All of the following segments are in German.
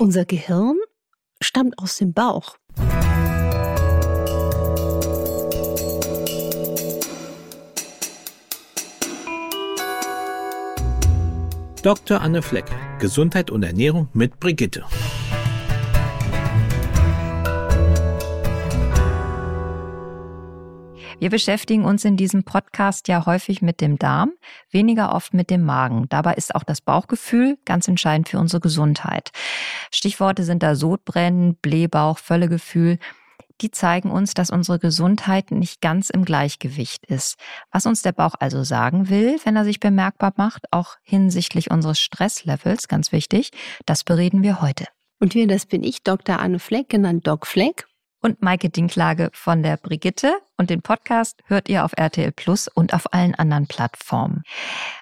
Unser Gehirn stammt aus dem Bauch. Dr. Anne Fleck, Gesundheit und Ernährung mit Brigitte. Wir beschäftigen uns in diesem Podcast ja häufig mit dem Darm, weniger oft mit dem Magen. Dabei ist auch das Bauchgefühl ganz entscheidend für unsere Gesundheit. Stichworte sind da Sodbrennen, Blähbauch, Völlegefühl. Die zeigen uns, dass unsere Gesundheit nicht ganz im Gleichgewicht ist. Was uns der Bauch also sagen will, wenn er sich bemerkbar macht, auch hinsichtlich unseres Stresslevels, ganz wichtig, das bereden wir heute. Und wir, das bin ich, Dr. Anne Fleck, genannt Doc Fleck und Maike Dinklage von der Brigitte. Und den Podcast hört ihr auf RTL Plus und auf allen anderen Plattformen.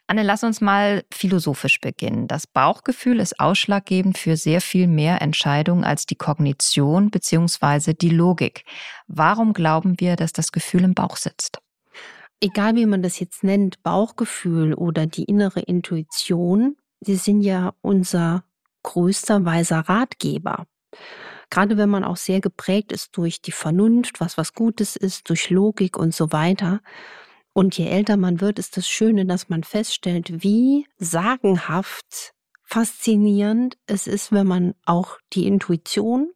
Anne, lass uns mal philosophisch beginnen. Das Bauchgefühl ist ausschlaggebend für sehr viel mehr Entscheidungen als die Kognition bzw. die Logik. Warum glauben wir, dass das Gefühl im Bauch sitzt? Egal wie man das jetzt nennt, Bauchgefühl oder die innere Intuition, sie sind ja unser größter weiser Ratgeber. Gerade wenn man auch sehr geprägt ist durch die Vernunft, was was Gutes ist, durch Logik und so weiter. Und je älter man wird, ist das Schöne, dass man feststellt, wie sagenhaft faszinierend es ist, wenn man auch die Intuition,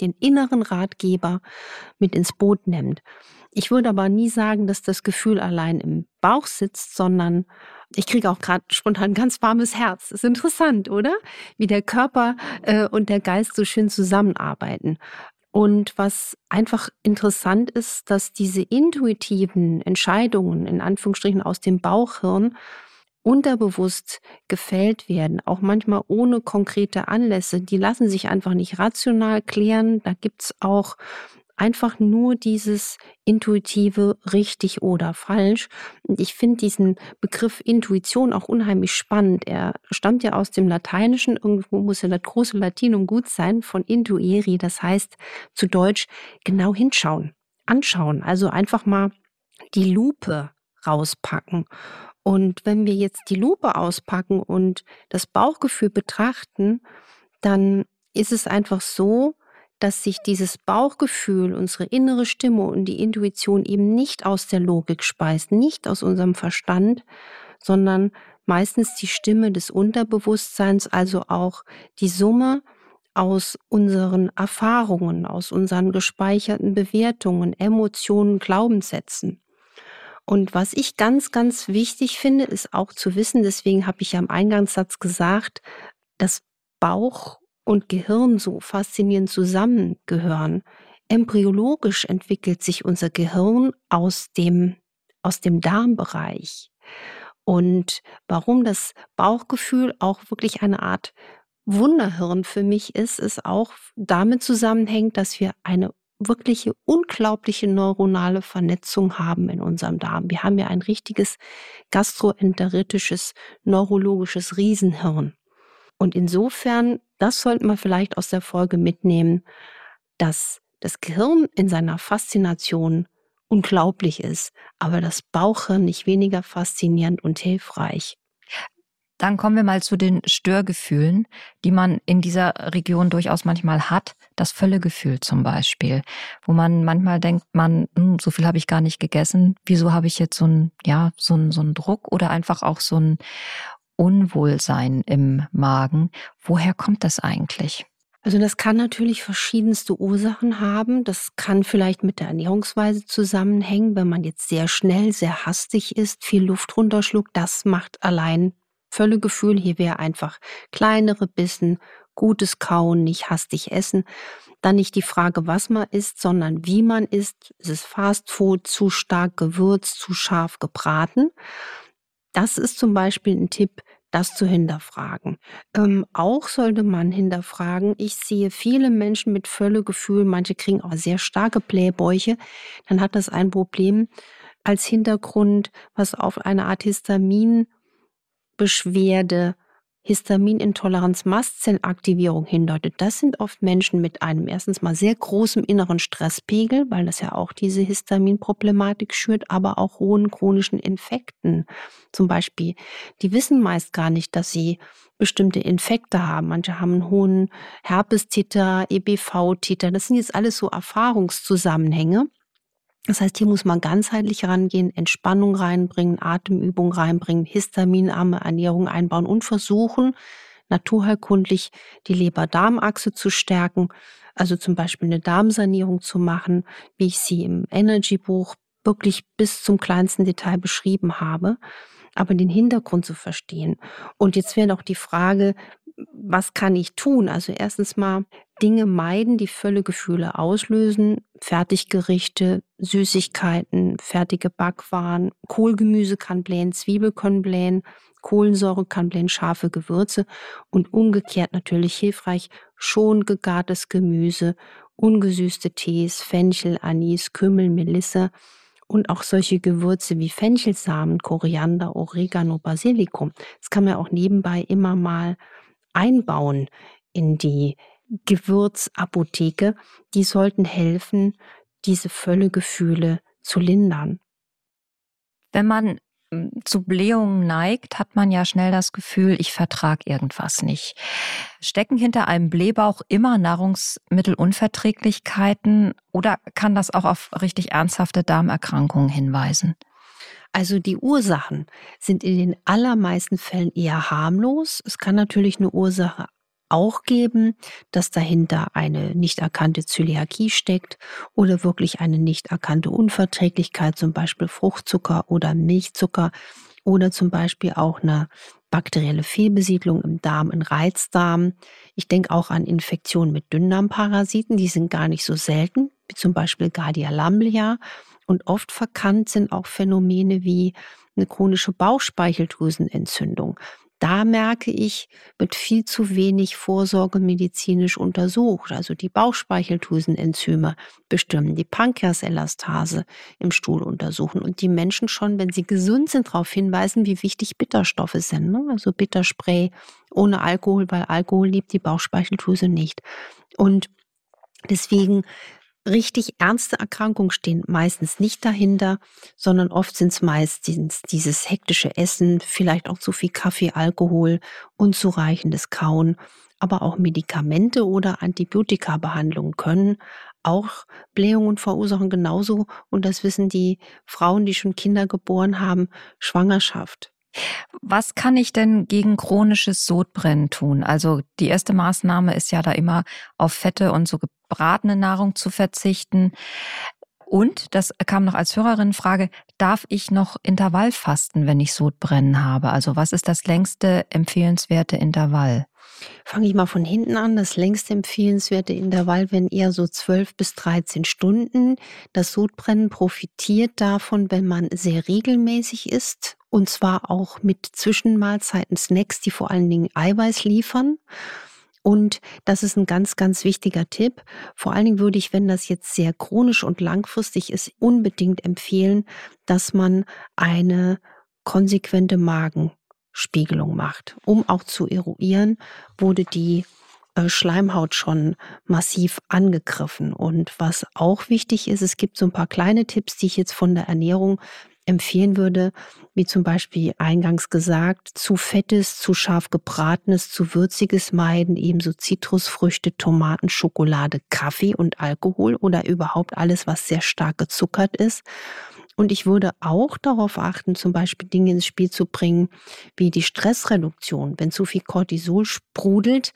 den inneren Ratgeber mit ins Boot nimmt. Ich würde aber nie sagen, dass das Gefühl allein im Bauch sitzt, sondern ich kriege auch gerade spontan ein ganz warmes Herz. Ist interessant, oder? Wie der Körper äh, und der Geist so schön zusammenarbeiten. Und was einfach interessant ist, dass diese intuitiven Entscheidungen in Anführungsstrichen aus dem Bauchhirn unterbewusst gefällt werden, auch manchmal ohne konkrete Anlässe. Die lassen sich einfach nicht rational klären. Da gibt's auch einfach nur dieses intuitive richtig oder falsch. Und ich finde diesen Begriff Intuition auch unheimlich spannend. Er stammt ja aus dem Lateinischen, irgendwo muss ja das große Latinum gut sein, von intueri, das heißt zu Deutsch genau hinschauen, anschauen, also einfach mal die Lupe rauspacken. Und wenn wir jetzt die Lupe auspacken und das Bauchgefühl betrachten, dann ist es einfach so, dass sich dieses Bauchgefühl, unsere innere Stimme und die Intuition eben nicht aus der Logik speist, nicht aus unserem Verstand, sondern meistens die Stimme des Unterbewusstseins, also auch die Summe aus unseren Erfahrungen, aus unseren gespeicherten Bewertungen, Emotionen, Glaubenssätzen. Und was ich ganz, ganz wichtig finde, ist auch zu wissen, deswegen habe ich ja im Eingangssatz gesagt, dass Bauch und Gehirn so faszinierend zusammengehören. Embryologisch entwickelt sich unser Gehirn aus dem, aus dem Darmbereich. Und warum das Bauchgefühl auch wirklich eine Art Wunderhirn für mich ist, ist auch damit zusammenhängt, dass wir eine wirkliche unglaubliche neuronale Vernetzung haben in unserem Darm. Wir haben ja ein richtiges gastroenteritisches, neurologisches Riesenhirn. Und insofern, das sollten wir vielleicht aus der Folge mitnehmen, dass das Gehirn in seiner Faszination unglaublich ist, aber das Bauchhirn nicht weniger faszinierend und hilfreich. Dann kommen wir mal zu den Störgefühlen, die man in dieser Region durchaus manchmal hat. Das Völlegefühl zum Beispiel, wo man manchmal denkt, man, hm, so viel habe ich gar nicht gegessen. Wieso habe ich jetzt so ein, ja, so ein, so ein Druck oder einfach auch so ein Unwohlsein im Magen. Woher kommt das eigentlich? Also das kann natürlich verschiedenste Ursachen haben. Das kann vielleicht mit der Ernährungsweise zusammenhängen, wenn man jetzt sehr schnell, sehr hastig ist, viel Luft runterschluckt. Das macht allein Völlegefühl. Hier wäre einfach kleinere Bissen, gutes Kauen, nicht hastig essen. Dann nicht die Frage, was man isst, sondern wie man isst. Ist es Fastfood, zu stark gewürzt, zu scharf gebraten? Das ist zum Beispiel ein Tipp, das zu hinterfragen. Ähm, auch sollte man hinterfragen, ich sehe viele Menschen mit Völlegefühl, manche kriegen auch sehr starke Blähbäuche, dann hat das ein Problem als Hintergrund, was auf eine Art Histaminbeschwerde Histaminintoleranz, Mastzellaktivierung hindeutet, das sind oft Menschen mit einem erstens mal sehr großen inneren Stresspegel, weil das ja auch diese Histaminproblematik schürt, aber auch hohen chronischen Infekten. Zum Beispiel, die wissen meist gar nicht, dass sie bestimmte Infekte haben. Manche haben einen hohen Herpestiter, EBV-Titer. Das sind jetzt alles so Erfahrungszusammenhänge. Das heißt, hier muss man ganzheitlich rangehen, Entspannung reinbringen, Atemübung reinbringen, histaminarme Ernährung einbauen und versuchen, naturheilkundlich die Leber-Darm-Achse zu stärken. Also zum Beispiel eine Darmsanierung zu machen, wie ich sie im Energy-Buch wirklich bis zum kleinsten Detail beschrieben habe aber den Hintergrund zu verstehen. Und jetzt wäre noch die Frage, was kann ich tun? Also erstens mal Dinge meiden, die Völlegefühle auslösen. Fertiggerichte, Süßigkeiten, fertige Backwaren, Kohlgemüse kann blähen, Zwiebel können blähen, Kohlensäure kann blähen, scharfe Gewürze und umgekehrt natürlich hilfreich schon gegartes Gemüse, ungesüßte Tees, Fenchel, Anis, Kümmel, Melisse und auch solche Gewürze wie Fenchelsamen, Koriander, Oregano, Basilikum. Das kann man auch nebenbei immer mal einbauen in die Gewürzapotheke. Die sollten helfen, diese Völlegefühle zu lindern. Wenn man zu Blähungen neigt, hat man ja schnell das Gefühl, ich vertrage irgendwas nicht. Stecken hinter einem Blähbauch immer Nahrungsmittelunverträglichkeiten oder kann das auch auf richtig ernsthafte Darmerkrankungen hinweisen? Also die Ursachen sind in den allermeisten Fällen eher harmlos. Es kann natürlich eine Ursache auch geben, dass dahinter eine nicht erkannte Zöliakie steckt oder wirklich eine nicht erkannte Unverträglichkeit, zum Beispiel Fruchtzucker oder Milchzucker oder zum Beispiel auch eine bakterielle Fehlbesiedlung im Darm, im Reizdarm. Ich denke auch an Infektionen mit Dünndarmparasiten, die sind gar nicht so selten, wie zum Beispiel Gardia lamblia. Und oft verkannt sind auch Phänomene wie eine chronische Bauchspeicheldrüsenentzündung. Da merke ich, wird viel zu wenig Vorsorge medizinisch untersucht. Also die Bauchspeicheldrüsenenzyme bestimmen, die Pankreaselastase im Stuhl untersuchen und die Menschen schon, wenn sie gesund sind, darauf hinweisen, wie wichtig Bitterstoffe sind. Ne? Also Bitterspray ohne Alkohol, weil Alkohol liebt die Bauchspeicheldrüse nicht. Und deswegen richtig ernste Erkrankungen stehen meistens nicht dahinter, sondern oft sind es meistens dieses hektische Essen, vielleicht auch zu viel Kaffee, Alkohol, unzureichendes Kauen, aber auch Medikamente oder Antibiotika-Behandlungen können auch Blähungen verursachen, genauso, und das wissen die Frauen, die schon Kinder geboren haben, Schwangerschaft. Was kann ich denn gegen chronisches Sodbrennen tun? Also die erste Maßnahme ist ja da immer auf Fette und so gebratene Nahrung zu verzichten. Und, das kam noch als Hörerinnenfrage, darf ich noch Intervallfasten, wenn ich Sodbrennen habe? Also was ist das längste empfehlenswerte Intervall? Fange ich mal von hinten an. Das längste empfehlenswerte Intervall wenn eher so 12 bis 13 Stunden. Das Sodbrennen profitiert davon, wenn man sehr regelmäßig isst und zwar auch mit Zwischenmahlzeiten, Snacks, die vor allen Dingen Eiweiß liefern. Und das ist ein ganz, ganz wichtiger Tipp. Vor allen Dingen würde ich, wenn das jetzt sehr chronisch und langfristig ist, unbedingt empfehlen, dass man eine konsequente Magenspiegelung macht, um auch zu eruieren, wurde die äh, Schleimhaut schon massiv angegriffen. Und was auch wichtig ist, es gibt so ein paar kleine Tipps, die ich jetzt von der Ernährung empfehlen würde, wie zum Beispiel eingangs gesagt, zu fettes, zu scharf gebratenes, zu würziges meiden, ebenso Zitrusfrüchte, Tomaten, Schokolade, Kaffee und Alkohol oder überhaupt alles, was sehr stark gezuckert ist. Und ich würde auch darauf achten, zum Beispiel Dinge ins Spiel zu bringen, wie die Stressreduktion. Wenn zu viel Cortisol sprudelt,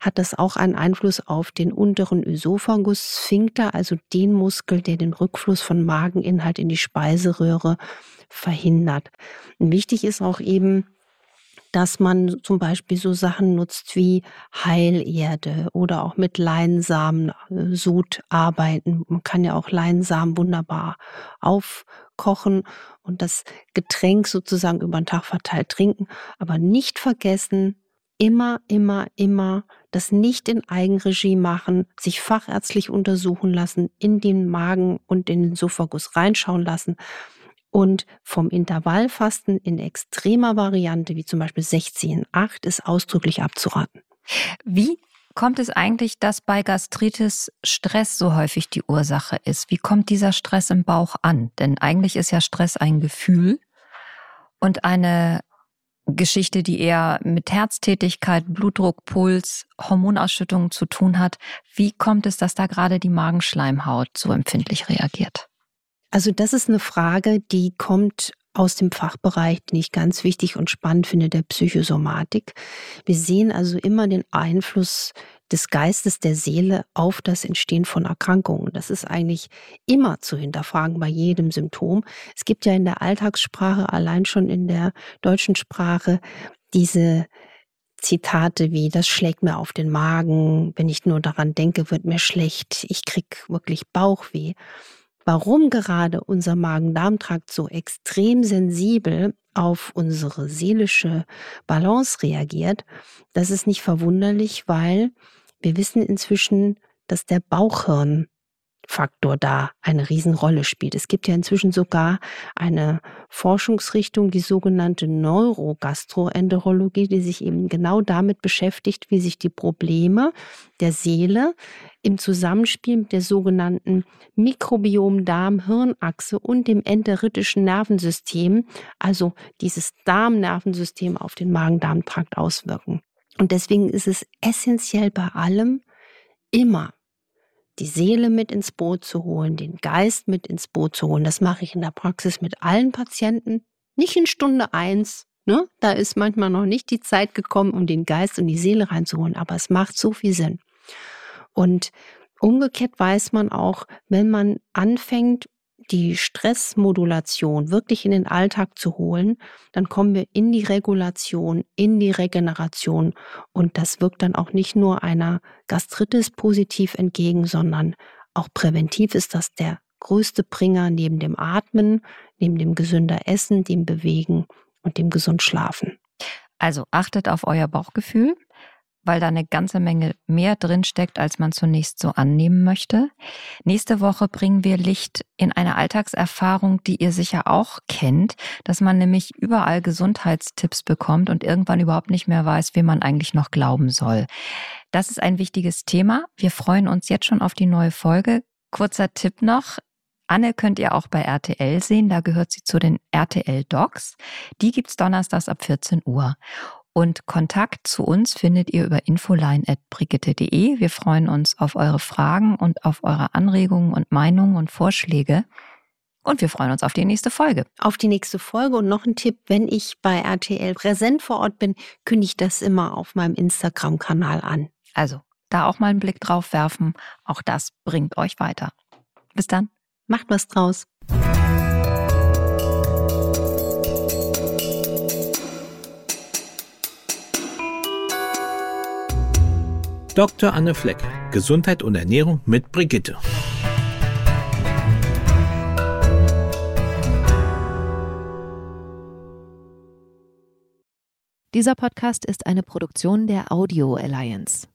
hat das auch einen Einfluss auf den unteren Ösophagus Sphincter, also den Muskel, der den Rückfluss von Mageninhalt in die Speiseröhre verhindert. Und wichtig ist auch eben, dass man zum Beispiel so Sachen nutzt wie Heilerde oder auch mit Leinsamen äh, Sud arbeiten. Man kann ja auch Leinsamen wunderbar aufkochen und das Getränk sozusagen über den Tag verteilt trinken. Aber nicht vergessen, immer, immer, immer das nicht in Eigenregie machen, sich fachärztlich untersuchen lassen, in den Magen und in den Sophagus reinschauen lassen Und vom Intervallfasten in extremer Variante, wie zum Beispiel 16,8, ist ausdrücklich abzuraten. Wie kommt es eigentlich, dass bei Gastritis Stress so häufig die Ursache ist? Wie kommt dieser Stress im Bauch an? Denn eigentlich ist ja Stress ein Gefühl und eine Geschichte, die eher mit Herztätigkeit, Blutdruck, Puls, Hormonausschüttungen zu tun hat. Wie kommt es, dass da gerade die Magenschleimhaut so empfindlich reagiert? Also das ist eine Frage, die kommt aus dem Fachbereich, den ich ganz wichtig und spannend finde, der Psychosomatik. Wir sehen also immer den Einfluss des Geistes, der Seele auf das Entstehen von Erkrankungen. Das ist eigentlich immer zu hinterfragen bei jedem Symptom. Es gibt ja in der Alltagssprache, allein schon in der deutschen Sprache, diese Zitate wie, das schlägt mir auf den Magen, wenn ich nur daran denke, wird mir schlecht, ich krieg wirklich Bauchweh warum gerade unser Magen-Darm-Trakt so extrem sensibel auf unsere seelische Balance reagiert, das ist nicht verwunderlich, weil wir wissen inzwischen, dass der Bauchhirn Faktor da eine Riesenrolle spielt. Es gibt ja inzwischen sogar eine Forschungsrichtung, die sogenannte Neurogastroenterologie, die sich eben genau damit beschäftigt, wie sich die Probleme der Seele im Zusammenspiel mit der sogenannten Mikrobiom-Darm-Hirnachse und dem enteritischen Nervensystem, also dieses Darmnervensystem auf den Magen-Darm-Trakt auswirken. Und deswegen ist es essentiell bei allem immer die Seele mit ins Boot zu holen, den Geist mit ins Boot zu holen. Das mache ich in der Praxis mit allen Patienten. Nicht in Stunde eins. Ne? Da ist manchmal noch nicht die Zeit gekommen, um den Geist und die Seele reinzuholen, aber es macht so viel Sinn. Und umgekehrt weiß man auch, wenn man anfängt, die Stressmodulation wirklich in den Alltag zu holen, dann kommen wir in die Regulation, in die Regeneration und das wirkt dann auch nicht nur einer Gastritis positiv entgegen, sondern auch präventiv ist das der größte Bringer neben dem Atmen, neben dem gesünder Essen, dem Bewegen und dem gesund Schlafen. Also achtet auf euer Bauchgefühl, weil da eine ganze Menge mehr drinsteckt, als man zunächst so annehmen möchte. Nächste Woche bringen wir Licht in eine Alltagserfahrung, die ihr sicher auch kennt, dass man nämlich überall Gesundheitstipps bekommt und irgendwann überhaupt nicht mehr weiß, wem man eigentlich noch glauben soll. Das ist ein wichtiges Thema. Wir freuen uns jetzt schon auf die neue Folge. Kurzer Tipp noch. Anne könnt ihr auch bei RTL sehen, da gehört sie zu den RTL Docs. Die gibt's donnerstags ab 14 Uhr. Und Kontakt zu uns findet ihr über infoline.brigitte.de. Wir freuen uns auf eure Fragen und auf eure Anregungen und Meinungen und Vorschläge. Und wir freuen uns auf die nächste Folge. Auf die nächste Folge und noch ein Tipp, wenn ich bei RTL präsent vor Ort bin, kündige ich das immer auf meinem Instagram-Kanal an. Also da auch mal einen Blick drauf werfen. Auch das bringt euch weiter. Bis dann. Macht was draus. Dr. Anne Fleck, Gesundheit und Ernährung mit Brigitte. Dieser Podcast ist eine Produktion der Audio Alliance.